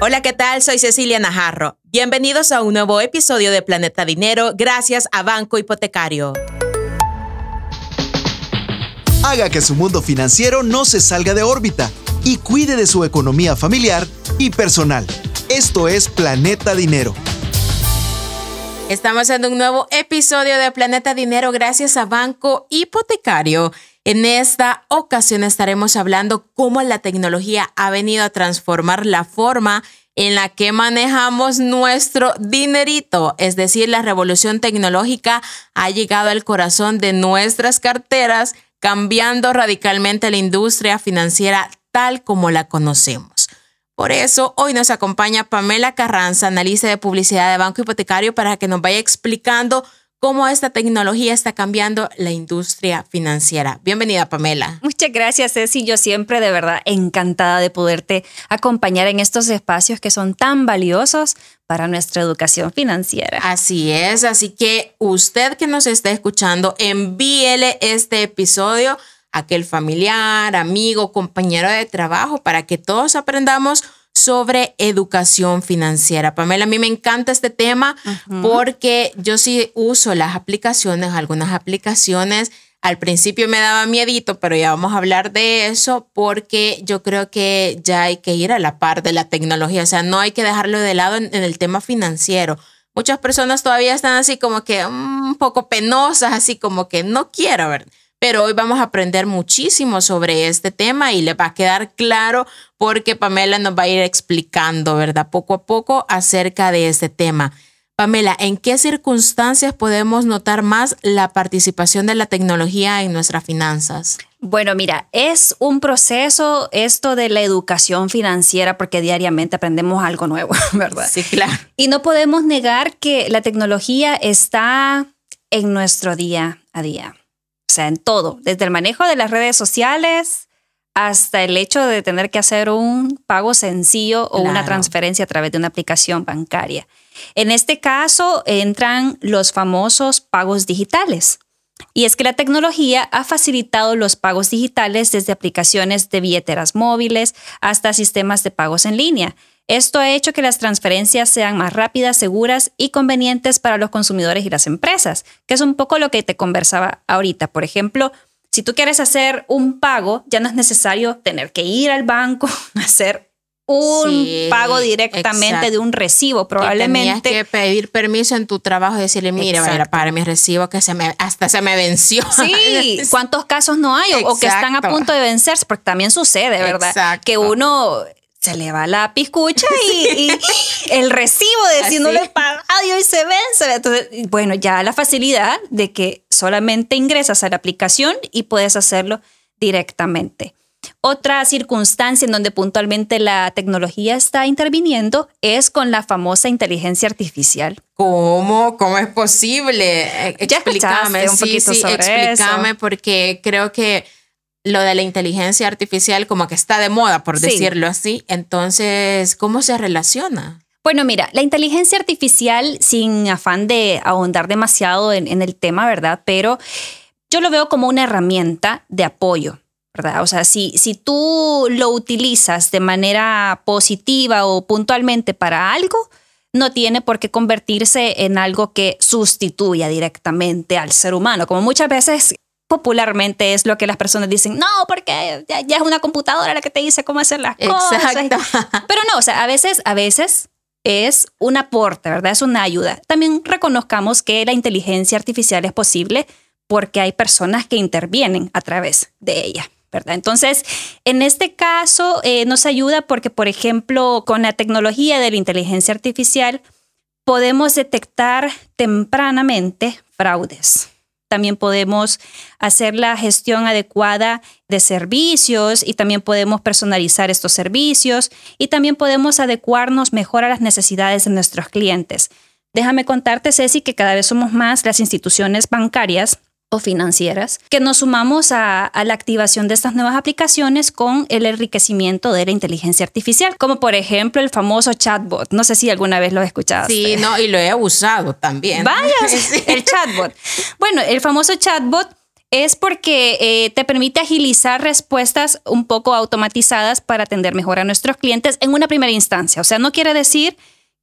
Hola, ¿qué tal? Soy Cecilia Najarro. Bienvenidos a un nuevo episodio de Planeta Dinero gracias a Banco Hipotecario. Haga que su mundo financiero no se salga de órbita y cuide de su economía familiar y personal. Esto es Planeta Dinero. Estamos en un nuevo episodio de Planeta Dinero gracias a Banco Hipotecario. En esta ocasión estaremos hablando cómo la tecnología ha venido a transformar la forma en la que manejamos nuestro dinerito. Es decir, la revolución tecnológica ha llegado al corazón de nuestras carteras, cambiando radicalmente la industria financiera tal como la conocemos. Por eso, hoy nos acompaña Pamela Carranza, analista de publicidad de Banco Hipotecario, para que nos vaya explicando cómo esta tecnología está cambiando la industria financiera. Bienvenida, Pamela. Muchas gracias, Ceci. Yo siempre de verdad encantada de poderte acompañar en estos espacios que son tan valiosos para nuestra educación financiera. Así es, así que usted que nos está escuchando, envíele este episodio a aquel familiar, amigo, compañero de trabajo para que todos aprendamos sobre educación financiera. Pamela, a mí me encanta este tema porque yo sí uso las aplicaciones, algunas aplicaciones. Al principio me daba miedito, pero ya vamos a hablar de eso porque yo creo que ya hay que ir a la par de la tecnología, o sea, no hay que dejarlo de lado en, el tema financiero. Muchas personas todavía están así como que un poco penosas, así como que no quiero, ver pero hoy vamos a aprender muchísimo sobre este tema y le va a quedar claro porque Pamela nos va a ir explicando, ¿verdad? Poco a poco acerca de este tema. Pamela, ¿en qué circunstancias podemos notar más la participación de la tecnología en nuestras finanzas? Bueno, mira, es un proceso esto de la educación financiera porque diariamente aprendemos algo nuevo, ¿verdad? Sí, claro. Y no podemos negar que la tecnología está en nuestro día a día. O sea, en todo, desde el manejo de las redes sociales hasta el hecho de tener que hacer un pago sencillo o una transferencia a través de una aplicación bancaria. En este caso entran los famosos pagos digitales. Y es que la tecnología ha facilitado los pagos digitales desde aplicaciones de billeteras móviles hasta sistemas de pagos en línea. Esto ha hecho que las transferencias sean más rápidas, seguras y convenientes para los consumidores y las empresas, que es un poco lo que te conversaba ahorita. Por ejemplo, si tú quieres hacer un pago, ya no es necesario tener que ir al banco a hacer un pago directamente de un recibo, probablemente. Que que pedir permiso en tu trabajo y decirle, mira, vaya para mi recibo que se me, hasta se me venció. Sí, ¿cuántos casos no hay? O, que están a punto de vencerse, porque también sucede, ¿verdad? Que uno se le va la piscucha y, el recibo de si no lo he pagado y hoy se vence. Entonces, bueno, ya la facilidad de que solamente ingresas a la aplicación y puedes hacerlo directamente. Otra circunstancia en donde puntualmente la tecnología está interviniendo es con la famosa inteligencia artificial. ¿Cómo? ¿Cómo es posible? Explícame, un poquito sí, explícame porque creo que lo de la inteligencia artificial como que está de moda, por decirlo así. Entonces, ¿cómo se relaciona? Bueno, mira, la inteligencia artificial, sin afán de ahondar demasiado en, el tema, ¿verdad? Pero yo lo veo como una herramienta de apoyo. ¿verdad? O sea, si, si tú lo utilizas de manera positiva o puntualmente para algo, no tiene por qué convertirse en algo que sustituya directamente al ser humano, como muchas veces popularmente es lo que las personas dicen, no, porque ya, es una computadora la que te dice cómo hacer las cosas. Pero no, o sea, a veces, a veces es un aporte, ¿verdad? Es una ayuda. También reconozcamos que la inteligencia artificial es posible porque hay personas que intervienen a través de ella. ¿verdad? Entonces, en este caso eh, nos ayuda porque, por ejemplo, con la tecnología de la inteligencia artificial podemos detectar tempranamente fraudes. También podemos hacer la gestión adecuada de servicios y también podemos personalizar estos servicios y también podemos adecuarnos mejor a las necesidades de nuestros clientes. Déjame contarte, Ceci, que cada vez somos más las instituciones bancarias o financieras, que nos sumamos a, la activación de estas nuevas aplicaciones con el enriquecimiento de la inteligencia artificial, como por ejemplo el famoso chatbot. No sé si alguna vez lo he escuchado. Sí, no, y lo he usado también. Vaya, el chatbot. Bueno, el famoso chatbot es porque eh, te permite agilizar respuestas un poco automatizadas para atender mejor a nuestros clientes en una primera instancia. O sea, no quiere decir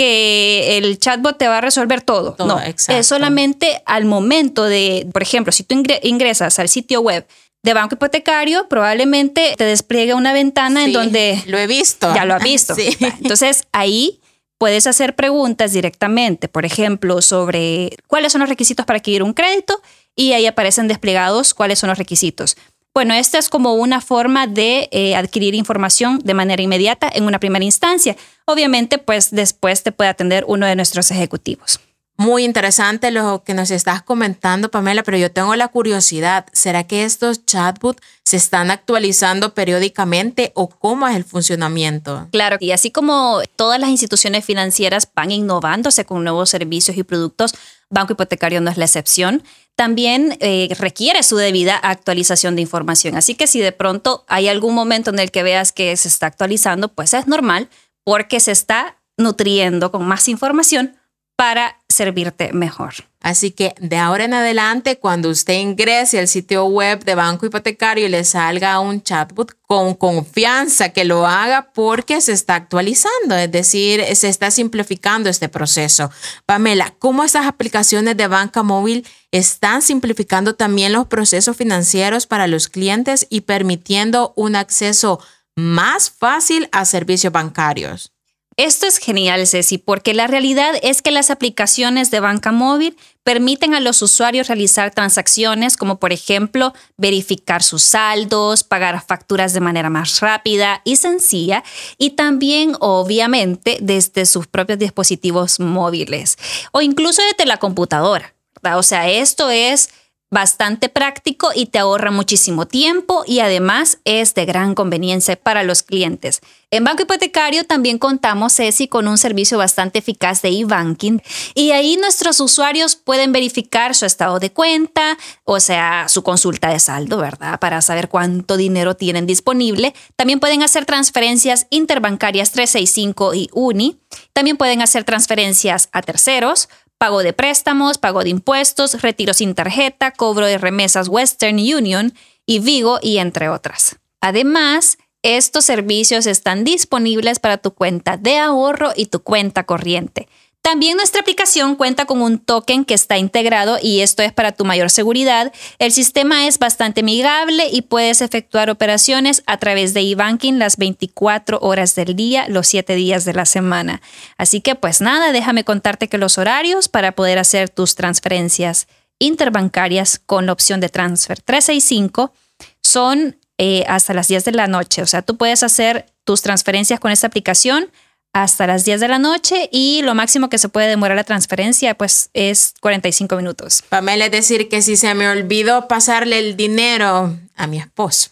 que el chatbot te va a resolver todo. no, es solamente al momento de, por ejemplo, si tú ingresas al sitio web de banco hipotecario, probablemente te despliegue una ventana en donde... Lo he visto. Ya lo has visto. Entonces ahí puedes hacer preguntas directamente, por ejemplo, sobre cuáles son los requisitos para adquirir un crédito y ahí aparecen desplegados cuáles son los requisitos. Bueno, esta es como una forma de eh, adquirir información de manera inmediata en una primera instancia. Obviamente, pues después te puede atender uno de nuestros ejecutivos. Muy interesante lo que nos estás comentando, Pamela, pero yo tengo la curiosidad, ¿será que estos chatbots se están actualizando periódicamente o cómo es el funcionamiento? Claro, y así como todas las instituciones financieras van innovándose con nuevos servicios y productos, Banco Hipotecario no es la excepción, también eh, requiere su debida actualización de información. Así que si de pronto hay algún momento en el que veas que se está actualizando, pues es normal porque se está nutriendo con más información para servirte mejor. Así que de ahora en adelante, cuando usted ingrese al sitio web de Banco Hipotecario y le salga un chatbot, con confianza que lo haga porque se está actualizando, es decir, se está simplificando este proceso. Pamela, ¿cómo estas aplicaciones de banca móvil están simplificando también los procesos financieros para los clientes y permitiendo un acceso más fácil a servicios bancarios? Esto es genial, Ceci, porque la realidad es que las aplicaciones de banca móvil permiten a los usuarios realizar transacciones como por ejemplo verificar sus saldos, pagar facturas de manera más rápida y sencilla y también obviamente desde sus propios dispositivos móviles o incluso desde la computadora. O sea, esto es bastante práctico y te ahorra muchísimo tiempo y además es de gran conveniencia para los clientes. En Banco Hipotecario también contamos, con un servicio bastante eficaz de e-banking y ahí nuestros usuarios pueden verificar su estado de cuenta, o sea, su consulta de saldo, ¿verdad? Para saber cuánto dinero tienen disponible. También pueden hacer transferencias interbancarias 365 y UNI. También pueden hacer transferencias a terceros, pago de préstamos, pago de impuestos, retiro sin tarjeta, cobro de remesas Western Union y Vigo y entre otras. Además, estos servicios están disponibles para tu cuenta de ahorro y tu cuenta corriente. También nuestra aplicación cuenta con un token que está integrado y esto es para tu mayor seguridad. El sistema es bastante amigable y puedes efectuar operaciones a través de eBanking las 24 horas del día, los 7 días de la semana. Así que pues nada, déjame contarte que los horarios para poder hacer tus transferencias interbancarias con la opción de Transfer 365 son eh, hasta las 10 de la noche. O sea, tú puedes hacer tus transferencias con esta aplicación hasta las 10 de la noche y lo máximo que se puede demorar la transferencia pues es 45 minutos. Pamela, es decir que si se me olvidó pasarle el dinero a mi esposo,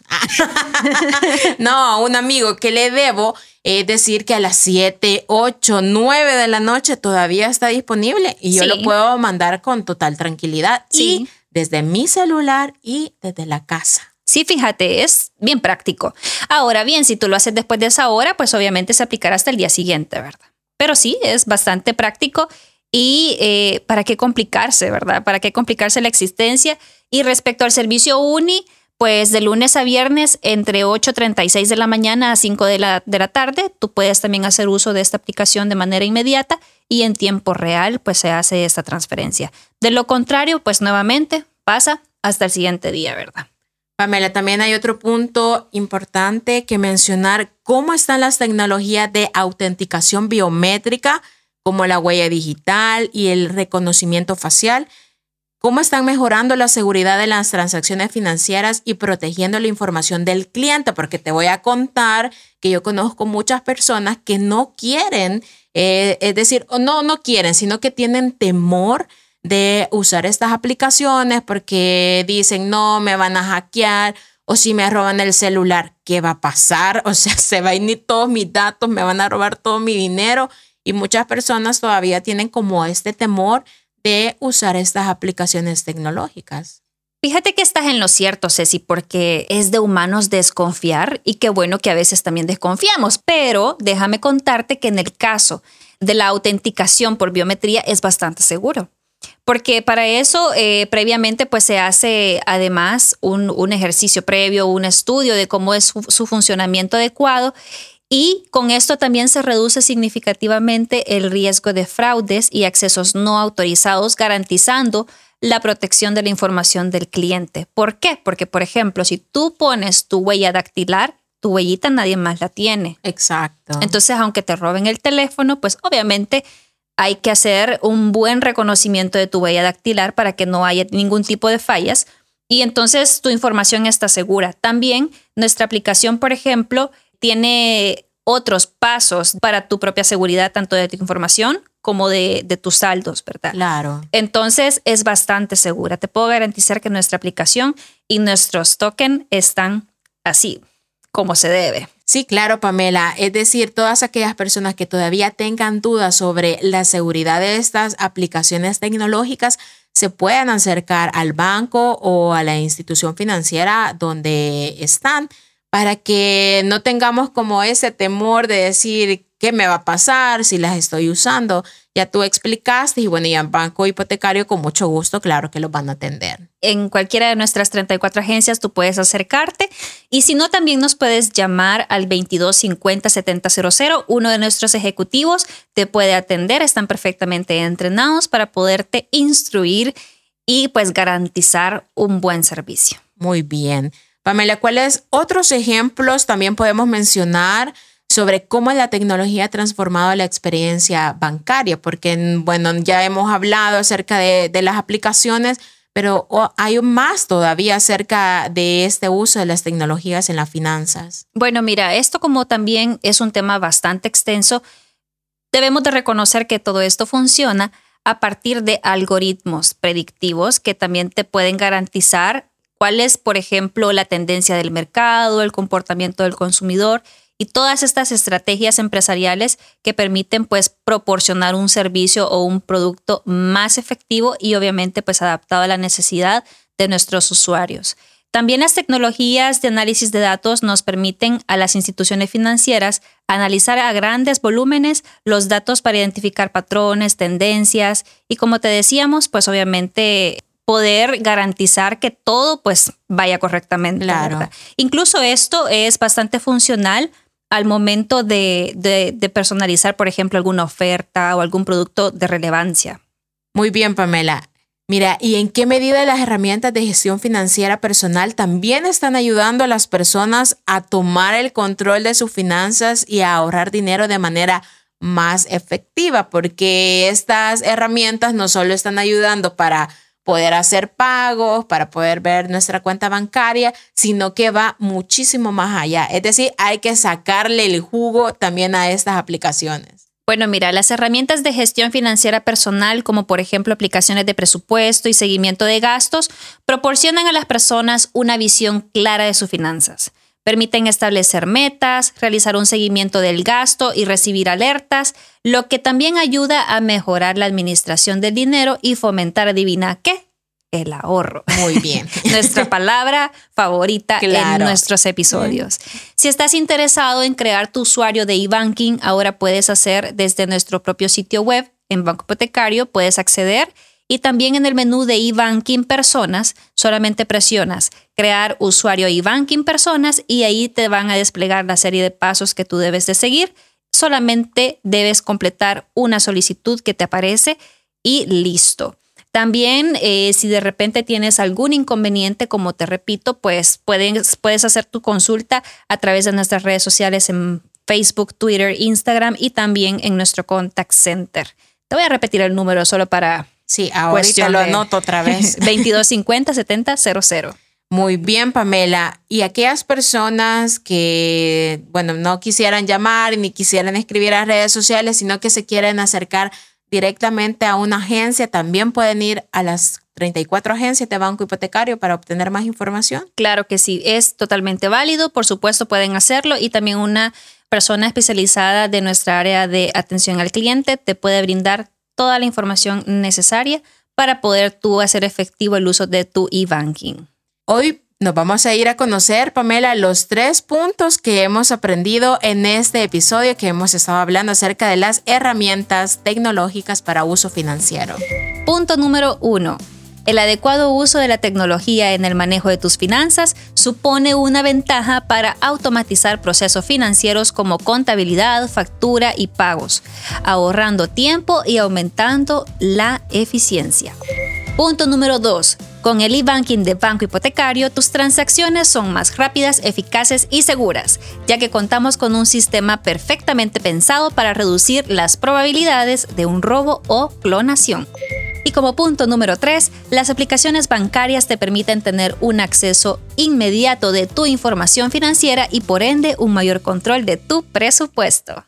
no, a un amigo que le debo, es decir que a las 7, 8, 9 de la noche todavía está disponible y yo lo puedo mandar con total tranquilidad y desde mi celular y desde la casa. Sí, fíjate, es bien práctico. Ahora bien, si tú lo haces después de esa hora, pues obviamente se aplicará hasta el día siguiente, ¿verdad? Pero sí, es bastante práctico y eh, para qué complicarse, ¿verdad? ¿Para qué complicarse la existencia? Y respecto al servicio UNI, pues de lunes a viernes entre 8.36 de la mañana a 5 de la, de la tarde, tú puedes también hacer uso de esta aplicación de manera inmediata y en tiempo real pues se hace esta transferencia. De lo contrario, pues nuevamente pasa hasta el siguiente día, ¿verdad? Pamela, también hay otro punto importante que mencionar, cómo están las tecnologías de autenticación biométrica, como la huella digital y el reconocimiento facial, cómo están mejorando la seguridad de las transacciones financieras y protegiendo la información del cliente, porque te voy a contar que yo conozco muchas personas que no quieren, eh, es decir, no, no quieren, sino que tienen temor de usar estas aplicaciones porque dicen, no, me van a hackear o si me roban el celular, ¿qué va a pasar? O sea, se van a ir todos mis datos, me van a robar todo mi dinero y muchas personas todavía tienen como este temor de usar estas aplicaciones tecnológicas. Fíjate que estás en lo cierto, Ceci, porque es de humanos desconfiar y qué bueno que a veces también desconfiamos, pero déjame contarte que en el caso de la autenticación por biometría es bastante seguro porque para eso eh, previamente pues se hace además un, un, ejercicio previo, un estudio de cómo es su, su funcionamiento adecuado y con esto también se reduce significativamente el riesgo de fraudes y accesos no autorizados, garantizando la protección de la información del cliente. ¿Por qué? Porque, por ejemplo, si tú pones tu huella dactilar, tu huellita nadie más la tiene. Exacto. Entonces, aunque te roben el teléfono, pues obviamente hay que hacer un buen reconocimiento de tu huella dactilar para que no haya ningún tipo de fallas y entonces tu información está segura. También nuestra aplicación, por ejemplo, tiene otros pasos para tu propia seguridad, tanto de tu información como de, tus saldos, ¿verdad? Claro. Entonces es bastante segura. Te puedo garantizar que nuestra aplicación y nuestros tokens están así, como se debe. Sí, claro, Pamela. Es decir, todas aquellas personas que todavía tengan dudas sobre la seguridad de estas aplicaciones tecnológicas, se pueden acercar al banco o a la institución financiera donde están para que no tengamos como ese temor de decir qué me va a pasar si las estoy usando. Ya tú explicaste y bueno, y en banco hipotecario con mucho gusto, claro que los van a atender. En cualquiera de nuestras 34 agencias tú puedes acercarte y si no, también nos puedes llamar al 2250 7000. Uno de nuestros ejecutivos te puede atender, están perfectamente entrenados para poderte instruir y pues garantizar un buen servicio. Muy bien. Pamela, ¿cuáles otros ejemplos también podemos mencionar sobre cómo la tecnología ha transformado la experiencia bancaria? Porque, bueno, ya hemos hablado acerca de, las aplicaciones, pero hay más todavía acerca de este uso de las tecnologías en las finanzas. Bueno, mira, esto como también es un tema bastante extenso, debemos de reconocer que todo esto funciona a partir de algoritmos predictivos que también te pueden garantizar cuál es, por ejemplo, la tendencia del mercado, el comportamiento del consumidor y todas estas estrategias empresariales que permiten pues proporcionar un servicio o un producto más efectivo y obviamente pues adaptado a la necesidad de nuestros usuarios. También las tecnologías de análisis de datos nos permiten a las instituciones financieras analizar a grandes volúmenes los datos para identificar patrones, tendencias y como te decíamos, pues obviamente poder garantizar que todo pues vaya correctamente. Claro. Incluso esto es bastante funcional al momento de, personalizar, por ejemplo, alguna oferta o algún producto de relevancia. Muy bien, Pamela. Mira, ¿y en qué medida las herramientas de gestión financiera personal también están ayudando a las personas a tomar el control de sus finanzas y a ahorrar dinero de manera más efectiva? Porque estas herramientas no solo están ayudando para poder hacer pagos, para poder ver nuestra cuenta bancaria, sino que va muchísimo más allá. Es decir, hay que sacarle el jugo también a estas aplicaciones. Bueno, mira, las herramientas de gestión financiera personal, como por ejemplo aplicaciones de presupuesto y seguimiento de gastos, proporcionan a las personas una visión clara de sus finanzas. Permiten establecer metas, realizar un seguimiento del gasto y recibir alertas, lo que también ayuda a mejorar la administración del dinero y fomentar, adivina qué, el ahorro. Muy bien. Nuestra palabra favorita en nuestros episodios. Si estás interesado en crear tu usuario de eBanking, ahora puedes hacer desde nuestro propio sitio web en Banco Hipotecario, puedes acceder y también en el menú de eBanking Personas, solamente presionas crear usuario eBanking Personas y ahí te van a desplegar la serie de pasos que tú debes de seguir solamente debes completar una solicitud que te aparece y listo. También, eh, si de repente tienes algún inconveniente, como te repito, pues puedes, puedes hacer tu consulta a través de nuestras redes sociales en Facebook, Twitter, Instagram y también en nuestro contact center. Te voy a repetir el número solo para. Sí, ahorita lo anoto otra vez. 2250 7000. Muy bien, Pamela. Y aquellas personas que, bueno, no quisieran llamar ni quisieran escribir a redes sociales, sino que se quieren acercar directamente a una agencia, también pueden ir a las 34 agencias de Banco Hipotecario para obtener más información. Claro que sí, es totalmente válido, por supuesto pueden hacerlo y también una persona especializada de nuestra área de atención al cliente te puede brindar toda la información necesaria para poder tú hacer efectivo el uso de tu e-banking. Hoy nos vamos a ir a conocer, Pamela, los tres puntos que hemos aprendido en este episodio que hemos estado hablando acerca de las herramientas tecnológicas para uso financiero. Punto número uno. El adecuado uso de la tecnología en el manejo de tus finanzas supone una ventaja para automatizar procesos financieros como contabilidad, factura y pagos, ahorrando tiempo y aumentando la eficiencia. Punto número 2. Con el e-banking de Banco Hipotecario, tus transacciones son más rápidas, eficaces y seguras, ya que contamos con un sistema perfectamente pensado para reducir las probabilidades de un robo o clonación. Y como punto número 3, las aplicaciones bancarias te permiten tener un acceso inmediato de tu información financiera y por ende un mayor control de tu presupuesto.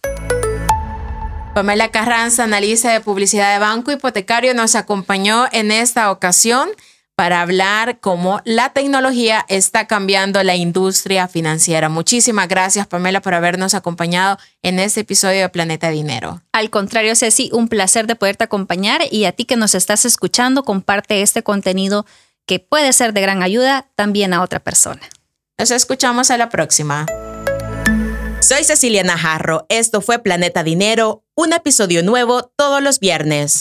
Pamela Carranza, analista de publicidad de Banco Hipotecario, nos acompañó en esta ocasión para hablar cómo la tecnología está cambiando la industria financiera. Muchísimas gracias, Pamela, por habernos acompañado en este episodio de Planeta Dinero. Al contrario, Ceci, un placer de poderte acompañar y a ti que nos estás escuchando, comparte este contenido que puede ser de gran ayuda también a otra persona. Nos escuchamos a la próxima. Soy Cecilia Najarro. Esto fue Planeta Dinero, un episodio nuevo todos los viernes.